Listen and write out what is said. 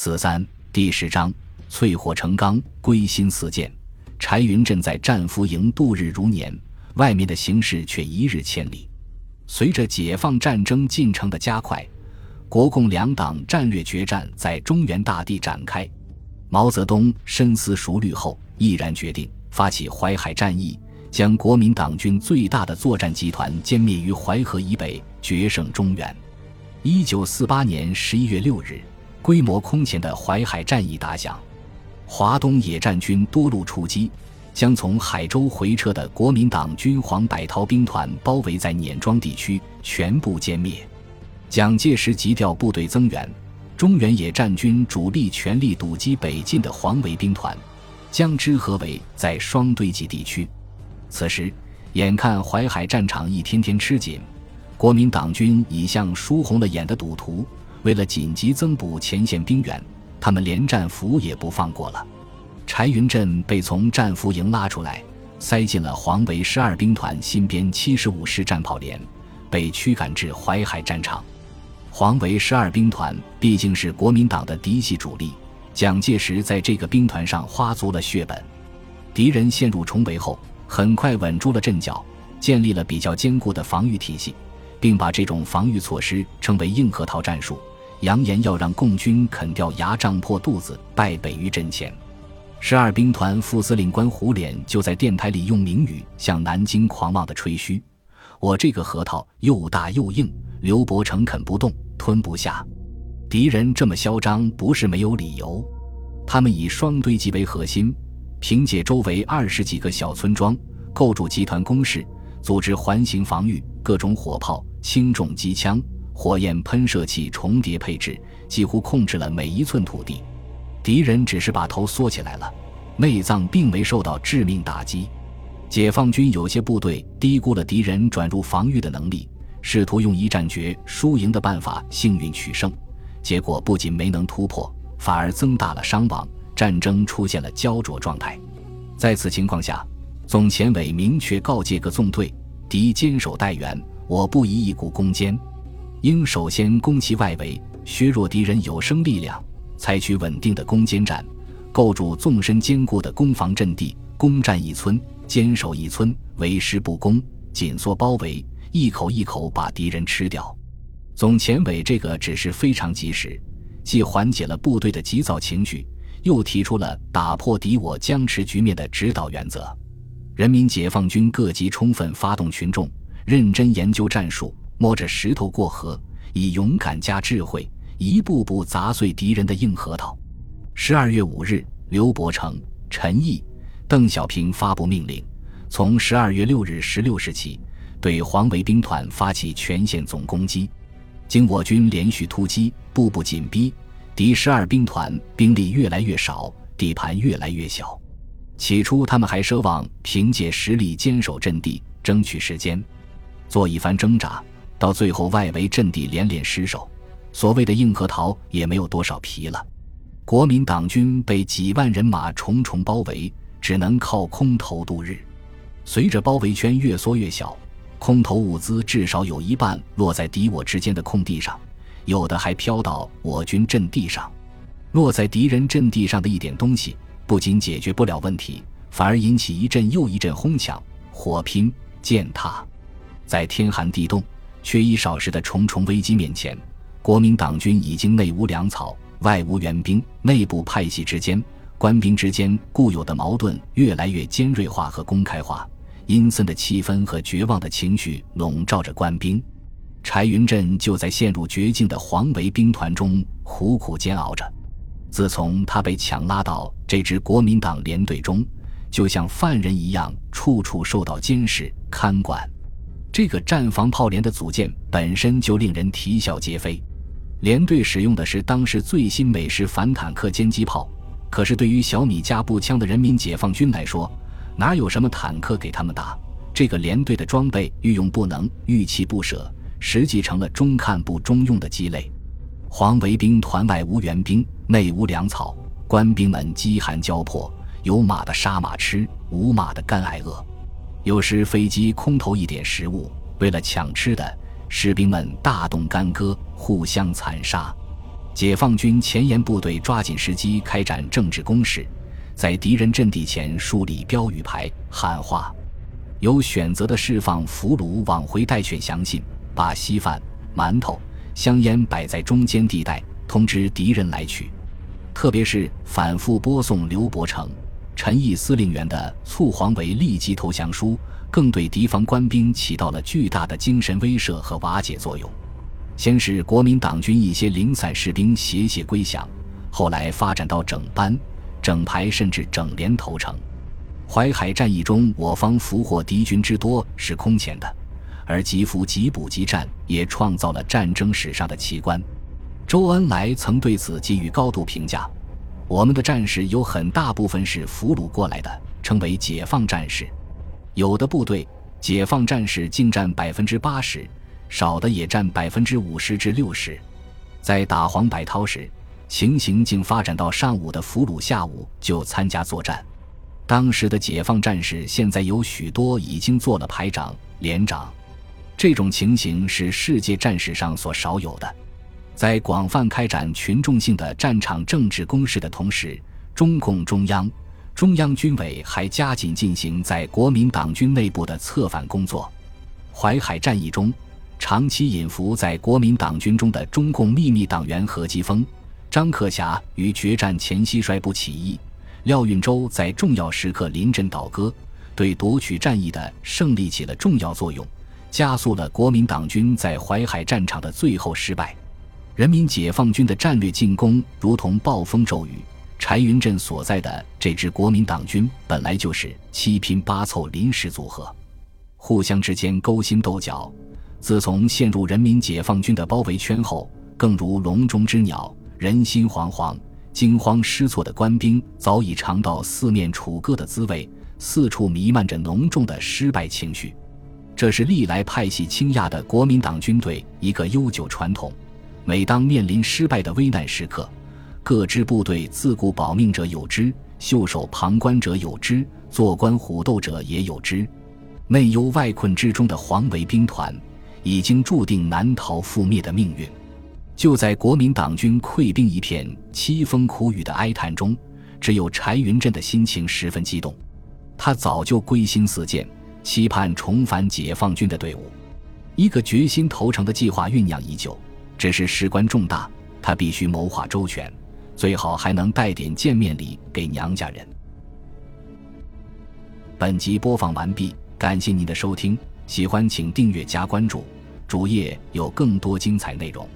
四三第十章，淬火成钢，归心似箭。柴云振在战俘营度日如年，外面的形势却一日千里。随着解放战争进程的加快，国共两党战略决战在中原大地展开。毛泽东深思熟虑后，毅然决定发起淮海战役，将国民党军最大的作战集团歼灭于淮河以北，决胜中原。一九四八年十一月六日，规模空前的淮海战役打响，华东野战军多路出击，将从海州回撤的国民党军黄百韬兵团包围在碾庄地区，全部歼灭。蒋介石急调部队增援。中原野战军主力全力堵击北进的黄维兵团，将之合围在双堆集地区。此时，眼看淮海战场一天天吃紧，国民党军已像输红了眼的赌徒。为了紧急增补前线兵员，他们连战俘也不放过了。柴云振被从战俘营拉出来，塞进了黄维十二兵团新编七十五师战炮连，被驱赶至淮海战场。黄维十二兵团毕竟是国民党的嫡系主力，蒋介石在这个兵团上花足了血本。敌人陷入重围后，很快稳住了阵脚，建立了比较坚固的防御体系，并把这种防御措施称为“硬核桃战术”，扬言要让共军啃掉牙胀破肚子，败北于阵前。十二兵团副司令官胡琏就在电台里用明语向南京狂妄的吹嘘：“我这个核桃又大又硬，刘伯承啃不动。”吞不下，敌人这么嚣张不是没有理由。他们以双堆集为核心，凭借周围二十几个小村庄，构筑集团工事，组织环形防御，各种火炮、轻重机枪、火焰喷射器重叠配置，几乎控制了每一寸土地。敌人只是把头缩起来了，内脏并没受到致命打击。解放军有些部队低估了敌人转入防御的能力。试图用一战决输赢的办法幸运取胜，结果不仅没能突破，反而增大了伤亡，战争出现了焦灼状态。在此情况下，总前委明确告诫各纵队：敌坚守待援，我不宜一股攻坚，应首先攻其外围，削弱敌人有生力量，采取稳定的攻坚战，构筑纵深坚固的攻防阵地，攻占一村，坚守一村，围师不攻，紧缩包围。一口一口把敌人吃掉，总前委这个指示非常及时，既缓解了部队的急躁情绪，又提出了打破敌我僵持局面的指导原则。人民解放军各级充分发动群众，认真研究战术，摸着石头过河，以勇敢加智慧，一步步砸碎敌人的硬核桃。十二月五日，刘伯承、陈毅、邓小平发布命令，从十二月六日十六时起。对黄维兵团发起全线总攻击，经我军连续突击，步步紧逼，敌十二兵团兵力越来越少，地盘越来越小。起初，他们还奢望凭借实力坚守阵地，争取时间，做一番挣扎。到最后，外围阵地连连失守，所谓的硬核桃也没有多少皮了。国民党军被几万人马重重包围，只能靠空投度日。随着包围圈越缩越小。空投物资至少有一半落在敌我之间的空地上，有的还飘到我军阵地上。落在敌人阵地上的一点东西，不仅解决不了问题，反而引起一阵又一阵哄抢、火拼、践踏。在天寒地冻、缺衣少食的重重危机面前，国民党军已经内无粮草、外无援兵，内部派系之间、官兵之间固有的矛盾越来越尖锐化和公开化。阴森的气氛和绝望的情绪笼罩着官兵，柴云振就在陷入绝境的黄维兵团中苦苦煎熬着。自从他被强拉到这支国民党连队中，就像犯人一样，处处受到监视看管。这个战防炮连的组建本身就令人啼笑皆非。连队使用的是当时最新美式反坦克歼击炮，可是对于小米加步枪的人民解放军来说，哪有什么坦克给他们打？这个连队的装备御用不能，御弃不舍，实际成了中看不中用的鸡肋。黄维兵团外无援兵，内无粮草，官兵们饥寒交迫，有马的杀马吃，无马的干挨饿。有时飞机空投一点食物，为了抢吃的，士兵们大动干戈，互相残杀。解放军前沿部队抓紧时机开展政治攻势，在敌人阵地前树立标语牌、喊话，有选择的释放俘虏往回带选详信，把稀饭、馒头、香烟摆在中间地带，通知敌人来取。特别是反复播送刘伯承、陈毅司令员的促黄维立即投降书，更对敌方官兵起到了巨大的精神威慑和瓦解作用。先是国民党军一些零散士兵写写归降，后来发展到整班、整排甚至整连投诚。淮海战役中，我方俘获敌军之多是空前的，而急俘急补急战也创造了战争史上的奇观。周恩来曾对此给予高度评价：我们的战士有很大部分是俘虏过来的，称为解放战士。有的部队解放战士竟占百分之八十。少的也占百分之五十至六十，在打黄百韬时，情形竟发展到上午的俘虏下午就参加作战。当时的解放战士现在有许多已经做了排长、连长，这种情形是世界战史上所少有的。在广泛开展群众性的战场政治攻势的同时，中共中央、中央军委还加紧进行在国民党军内部的策反工作。淮海战役中。长期隐伏在国民党军中的中共秘密党员何基沣、张克侠于决战前夕率部起义，廖运周在重要时刻临阵倒戈，对夺取战役的胜利起了重要作用，加速了国民党军在淮海战场的最后失败。人民解放军的战略进攻如同暴风骤雨。柴云振所在的这支国民党军本来就是七拼八凑临时组合，互相之间勾心斗角。自从陷入人民解放军的包围圈后，更如笼中之鸟，人心惶惶、惊慌失措的官兵早已尝到四面楚歌的滋味，四处弥漫着浓重的失败情绪。这是历来派系倾轧的国民党军队一个悠久传统。每当面临失败的危难时刻，各支部队自顾保命者有之，袖手旁观者有之，坐观虎斗者也有之。内忧外困之中的黄维兵团。已经注定难逃覆灭的命运。就在国民党军溃兵一片、凄风苦雨的哀叹中，只有柴云振的心情十分激动。他早就归心似箭，期盼重返解放军的队伍。一个决心投诚的计划酝酿已久，只是事关重大，他必须谋划周全，最好还能带点见面礼给娘家人。本集播放完毕，感谢您的收听，喜欢请订阅加关注。主页有更多精彩内容。